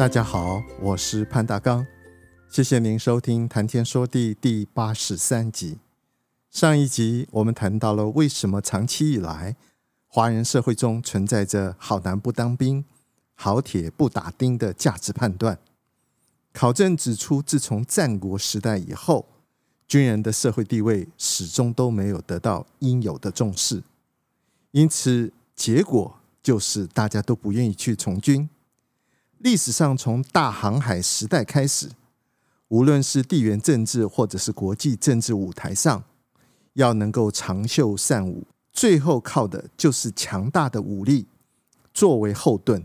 大家好，我是潘大刚，谢谢您收听《谈天说地》第八十三集。上一集我们谈到了为什么长期以来华人社会中存在着“好男不当兵，好铁不打钉”的价值判断。考证指出，自从战国时代以后，军人的社会地位始终都没有得到应有的重视，因此结果就是大家都不愿意去从军。历史上，从大航海时代开始，无论是地缘政治或者是国际政治舞台上，要能够长袖善舞，最后靠的就是强大的武力作为后盾。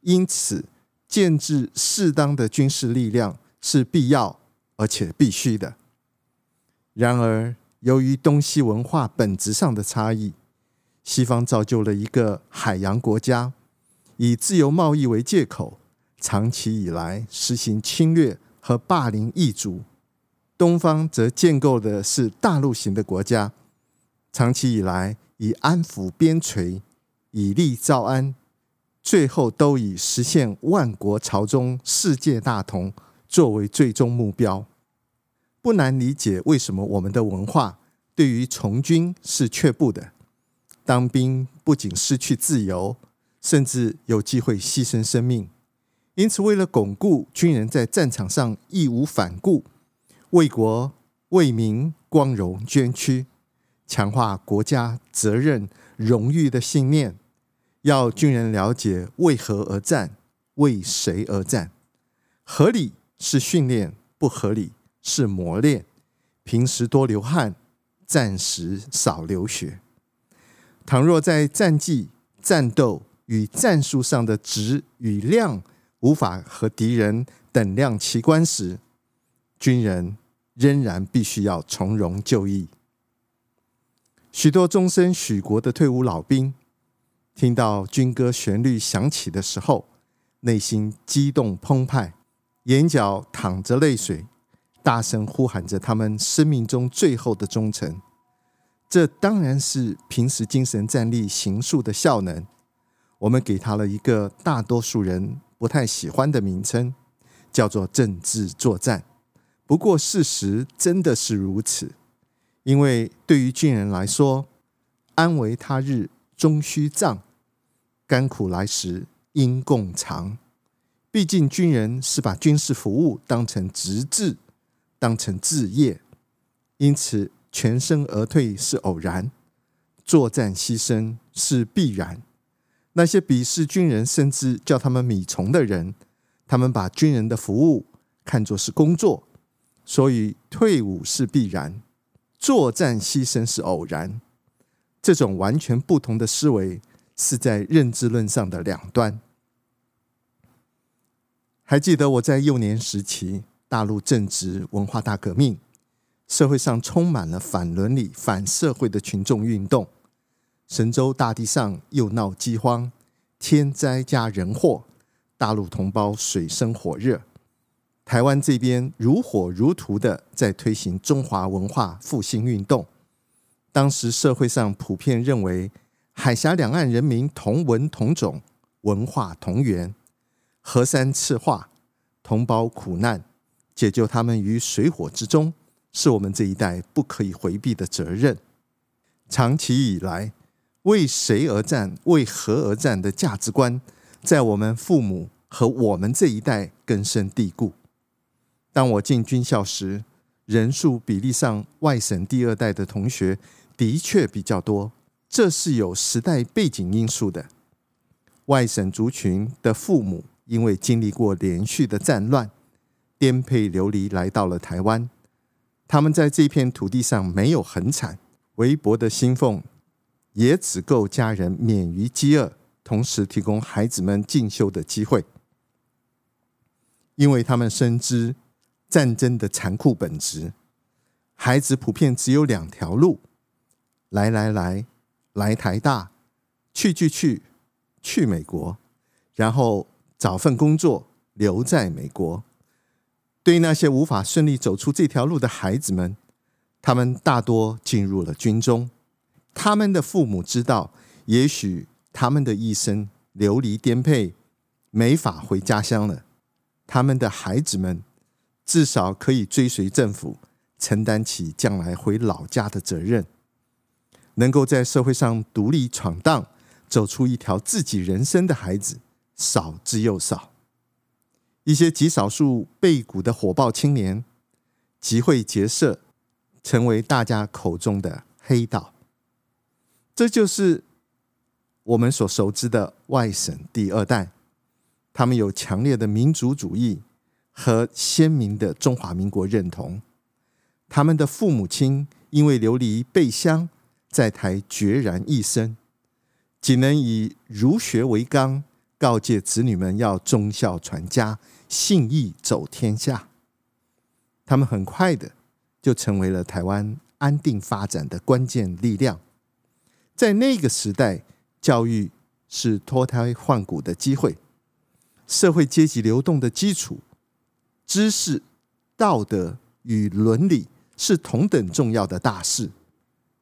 因此，建置适当的军事力量是必要而且必须的。然而，由于东西文化本质上的差异，西方造就了一个海洋国家，以自由贸易为借口。长期以来实行侵略和霸凌异族，东方则建构的是大陆型的国家，长期以来以安抚边陲、以利造安，最后都以实现万国朝宗、世界大同作为最终目标。不难理解为什么我们的文化对于从军是却步的。当兵不仅失去自由，甚至有机会牺牲生命。因此，为了巩固军人在战场上义无反顾、为国为民光荣捐躯、强化国家责任荣誉的信念，要军人了解为何而战、为谁而战。合理是训练，不合理是磨练。平时多流汗，战时少流血。倘若在战绩、战斗与战术上的质与量，无法和敌人等量齐观时，军人仍然必须要从容就义。许多终身许国的退伍老兵，听到军歌旋律响起的时候，内心激动澎湃，眼角淌着泪水，大声呼喊着他们生命中最后的忠诚。这当然是平时精神战力行述的效能。我们给他了一个大多数人不太喜欢的名称，叫做政治作战。不过事实真的是如此，因为对于军人来说，安危他日终须葬，甘苦来时应共尝。毕竟军人是把军事服务当成职志，当成志业，因此全身而退是偶然，作战牺牲是必然。那些鄙视军人，甚至叫他们米虫的人，他们把军人的服务看作是工作，所以退伍是必然，作战牺牲是偶然。这种完全不同的思维是在认知论上的两端。还记得我在幼年时期，大陆正值文化大革命，社会上充满了反伦理、反社会的群众运动。神州大地上又闹饥荒，天灾加人祸，大陆同胞水深火热，台湾这边如火如荼的在推行中华文化复兴运动。当时社会上普遍认为，海峡两岸人民同文同种，文化同源，河山赤化，同胞苦难，解救他们于水火之中，是我们这一代不可以回避的责任。长期以来，为谁而战、为何而战的价值观，在我们父母和我们这一代根深蒂固。当我进军校时，人数比例上外省第二代的同学的确比较多，这是有时代背景因素的。外省族群的父母因为经历过连续的战乱，颠沛流离来到了台湾，他们在这片土地上没有很惨，微薄的薪俸。也只够家人免于饥饿，同时提供孩子们进修的机会，因为他们深知战争的残酷本质。孩子普遍只有两条路：来来来，来台大；去去去，去美国。然后找份工作，留在美国。对于那些无法顺利走出这条路的孩子们，他们大多进入了军中。他们的父母知道，也许他们的一生流离颠沛，没法回家乡了。他们的孩子们至少可以追随政府，承担起将来回老家的责任，能够在社会上独立闯荡，走出一条自己人生的孩子。少之又少，一些极少数背骨的火爆青年集会结社，成为大家口中的黑道。这就是我们所熟知的外省第二代。他们有强烈的民族主义和鲜明的中华民国认同。他们的父母亲因为流离背乡，在台孑然一身，仅能以儒学为纲。告诫子女们要忠孝传家、信义走天下。他们很快的就成为了台湾安定发展的关键力量。在那个时代，教育是脱胎换骨的机会，社会阶级流动的基础，知识、道德与伦理是同等重要的大事。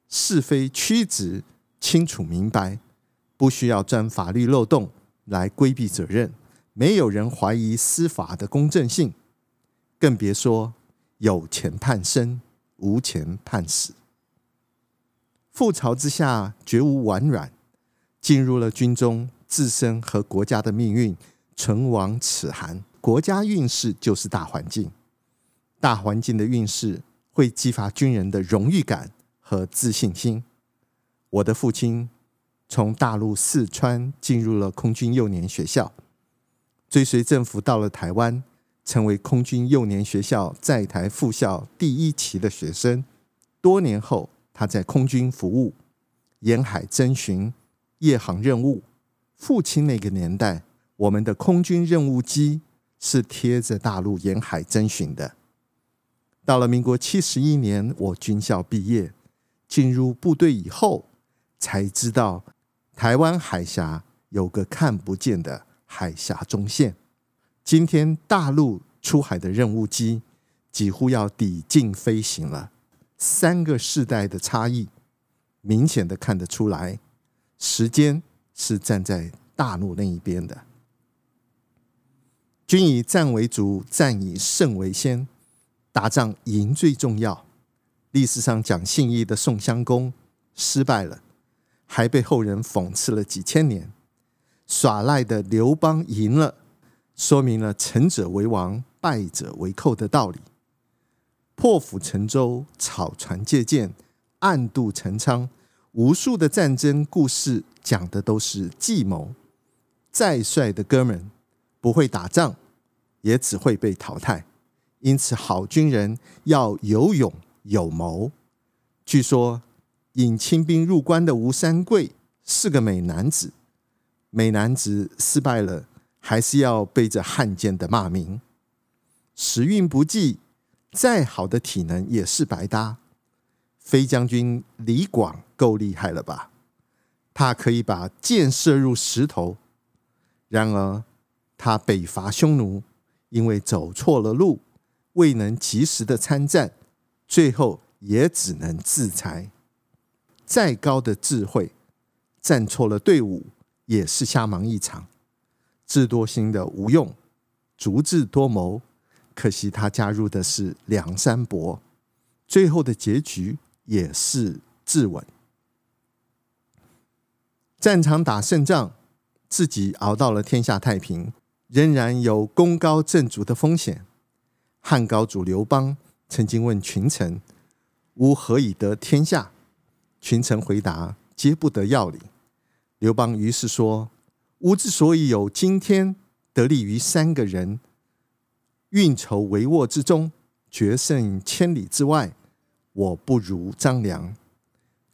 是非曲直清楚明白，不需要钻法律漏洞。来规避责任，没有人怀疑司法的公正性，更别说有钱判生，无钱判死。覆巢之下绝无完卵，进入了军中，自身和国家的命运唇亡齿寒。国家运势就是大环境，大环境的运势会激发军人的荣誉感和自信心。我的父亲。从大陆四川进入了空军幼年学校，追随政府到了台湾，成为空军幼年学校在台复校第一期的学生。多年后，他在空军服务，沿海征巡、夜航任务。父亲那个年代，我们的空军任务机是贴着大陆沿海征巡的。到了民国七十一年，我军校毕业，进入部队以后，才知道。台湾海峡有个看不见的海峡中线，今天大陆出海的任务机几乎要抵近飞行了。三个世代的差异，明显的看得出来，时间是站在大陆那一边的。军以战为主，战以胜为先，打仗赢最重要。历史上讲信义的宋襄公失败了。还被后人讽刺了几千年，耍赖的刘邦赢了，说明了成者为王，败者为寇的道理。破釜沉舟、草船借箭、暗度陈仓，无数的战争故事讲的都是计谋。再帅的哥们不会打仗，也只会被淘汰。因此，好军人要有勇有谋。据说。引清兵入关的吴三桂是个美男子，美男子失败了，还是要背着汉奸的骂名。时运不济，再好的体能也是白搭。飞将军李广够厉害了吧？他可以把箭射入石头。然而他北伐匈奴，因为走错了路，未能及时的参战，最后也只能自裁。再高的智慧，站错了队伍也是瞎忙一场。智多星的吴用，足智多谋，可惜他加入的是梁山伯，最后的结局也是自刎。战场打胜仗，自己熬到了天下太平，仍然有功高震主的风险。汉高祖刘邦曾经问群臣：“吾何以得天下？”群臣回答：“皆不得要领。”刘邦于是说：“吾之所以有今天，得力于三个人：运筹帷幄之中，决胜千里之外。我不如张良，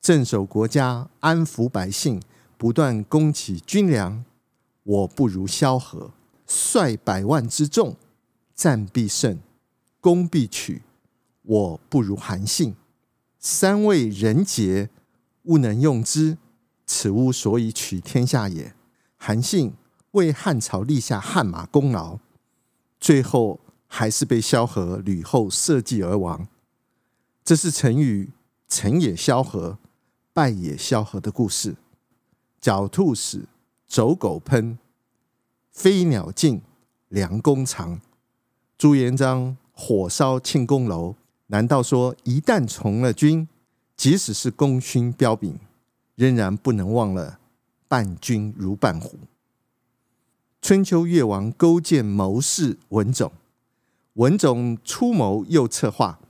镇守国家，安抚百姓，不断供给军粮，我不如萧何；率百万之众，战必胜，攻必取，我不如韩信。三位人杰，勿能用之，此吾所以取天下也。韩信为汉朝立下汗马功劳，最后还是被萧何吕后设计而亡。这是成语“成也萧何，败也萧何”的故事。狡兔死，走狗烹；飞鸟尽，良弓藏。朱元璋火烧庆功楼。难道说一旦从了军，即使是功勋彪炳，仍然不能忘了伴君如伴虎？春秋越王勾践谋士文种，文种出谋又策划，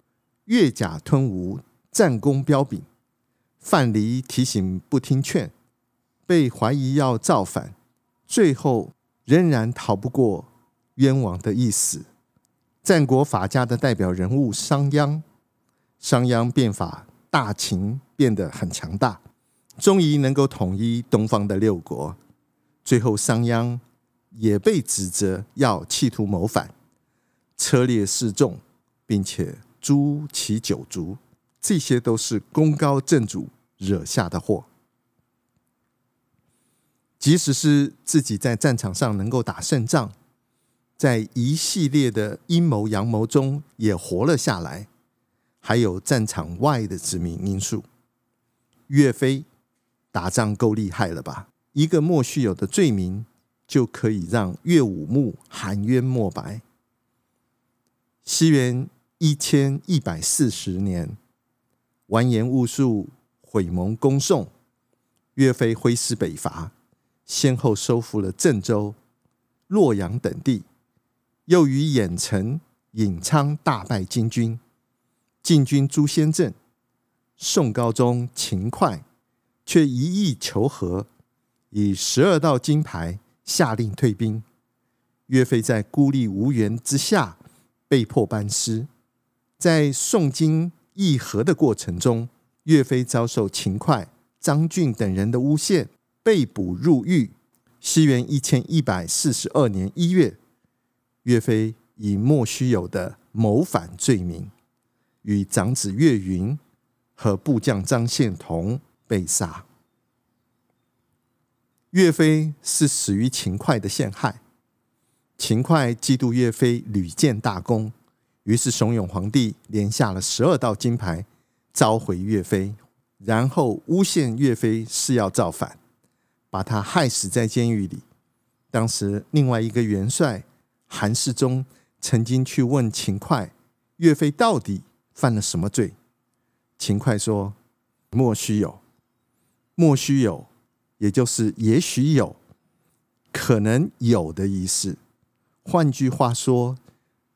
越甲吞吴，战功彪炳。范蠡提醒不听劝，被怀疑要造反，最后仍然逃不过冤枉的一死。战国法家的代表人物商鞅，商鞅变法，大秦变得很强大，终于能够统一东方的六国。最后，商鞅也被指责要企图谋反，车裂示众，并且诛其九族，这些都是功高震主惹下的祸。即使是自己在战场上能够打胜仗。在一系列的阴谋阳谋中也活了下来，还有战场外的致命因素。岳飞打仗够厉害了吧？一个莫须有的罪名就可以让岳武穆含冤莫白。西元一千一百四十年，完颜兀术毁蒙攻宋，岳飞挥师北伐，先后收复了郑州、洛阳等地。又于郾城、颍昌大败金军，进军朱仙镇。宋高宗秦桧却一意求和，以十二道金牌下令退兵。岳飞在孤立无援之下，被迫班师。在宋金议和的过程中，岳飞遭受秦桧、张俊等人的诬陷，被捕入狱。西元一千一百四十二年一月。岳飞以莫须有的谋反罪名，与长子岳云和部将张献同被杀。岳飞是死于秦桧的陷害。秦桧嫉妒岳飞屡建大功，于是怂恿皇帝连下了十二道金牌，召回岳飞，然后诬陷岳飞是要造反，把他害死在监狱里。当时另外一个元帅。韩世忠曾经去问秦桧：“岳飞到底犯了什么罪？”秦桧说：“莫须有，莫须有，也就是也许有，可能有的意思。换句话说，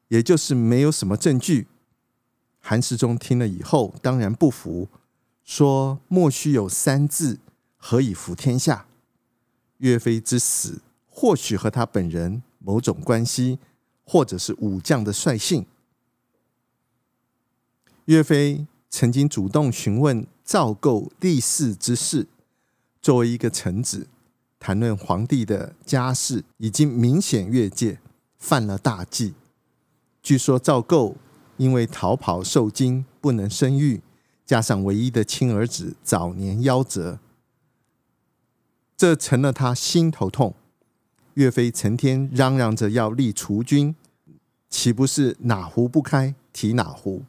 也就是没有什么证据。”韩世忠听了以后，当然不服，说：“莫须有三字，何以服天下？”岳飞之死，或许和他本人。某种关系，或者是武将的率性。岳飞曾经主动询问赵构立嗣之事，作为一个臣子，谈论皇帝的家事，已经明显越界，犯了大忌。据说赵构因为逃跑受惊，不能生育，加上唯一的亲儿子早年夭折，这成了他心头痛。岳飞成天嚷嚷着要立储君，岂不是哪壶不开提哪壶？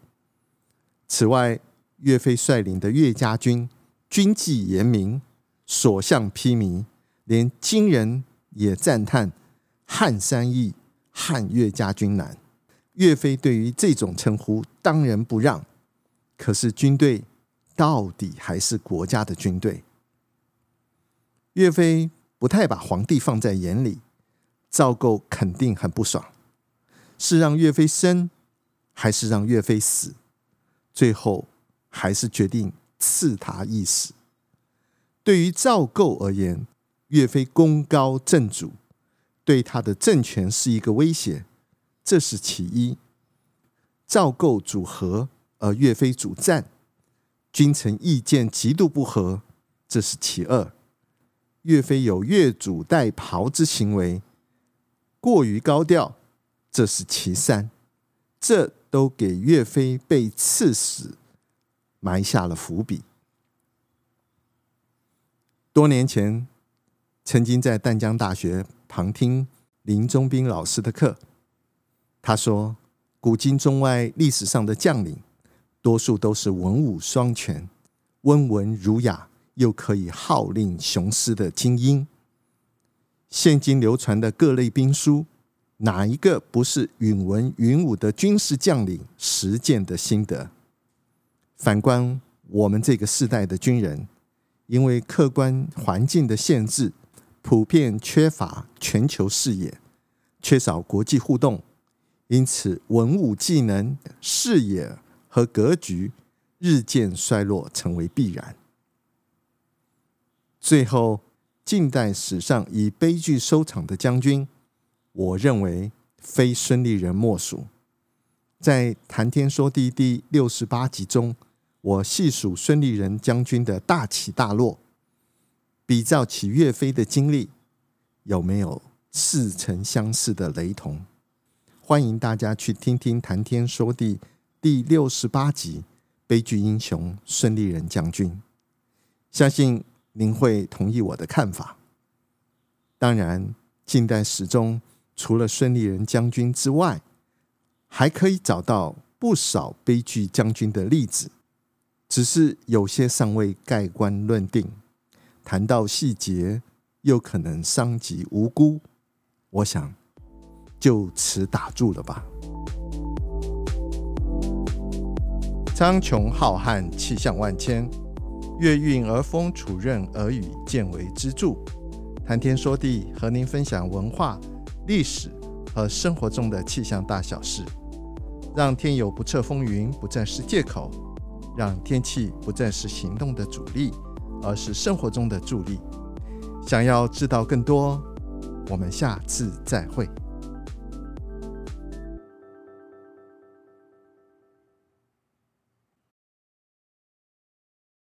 此外，岳飞率领的岳家军军纪严明，所向披靡，连金人也赞叹“撼山易，汉岳家军难”。岳飞对于这种称呼当仁不让，可是军队到底还是国家的军队。岳飞。不太把皇帝放在眼里，赵构肯定很不爽，是让岳飞生，还是让岳飞死？最后还是决定赐他一死。对于赵构而言，岳飞功高震主，对他的政权是一个威胁，这是其一。赵构主和，而岳飞主战，君臣意见极度不合，这是其二。岳飞有越俎代庖之行为，过于高调，这是其三，这都给岳飞被刺死埋下了伏笔。多年前，曾经在淡江大学旁听林中斌老师的课，他说，古今中外历史上的将领，多数都是文武双全、温文儒雅。又可以号令雄狮的精英。现今流传的各类兵书，哪一个不是允文允武的军事将领实践的心得？反观我们这个世代的军人，因为客观环境的限制，普遍缺乏全球视野，缺少国际互动，因此文武技能、视野和格局日渐衰落，成为必然。最后，近代史上以悲剧收场的将军，我认为非孙立人莫属。在《谈天说地》第六十八集中，我细数孙立人将军的大起大落，比照起岳飞的经历，有没有似曾相识的雷同？欢迎大家去听听《谈天说地》第六十八集《悲剧英雄孙立人将军》，相信。您会同意我的看法。当然，近代史中除了孙立人将军之外，还可以找到不少悲剧将军的例子，只是有些尚未盖棺论定。谈到细节，又可能伤及无辜。我想就此打住了吧。苍穹浩瀚，气象万千。月运而风，础润而雨，见微知著。谈天说地，和您分享文化、历史和生活中的气象大小事，让天有不测风云不再是借口，让天气不再是行动的阻力，而是生活中的助力。想要知道更多，我们下次再会。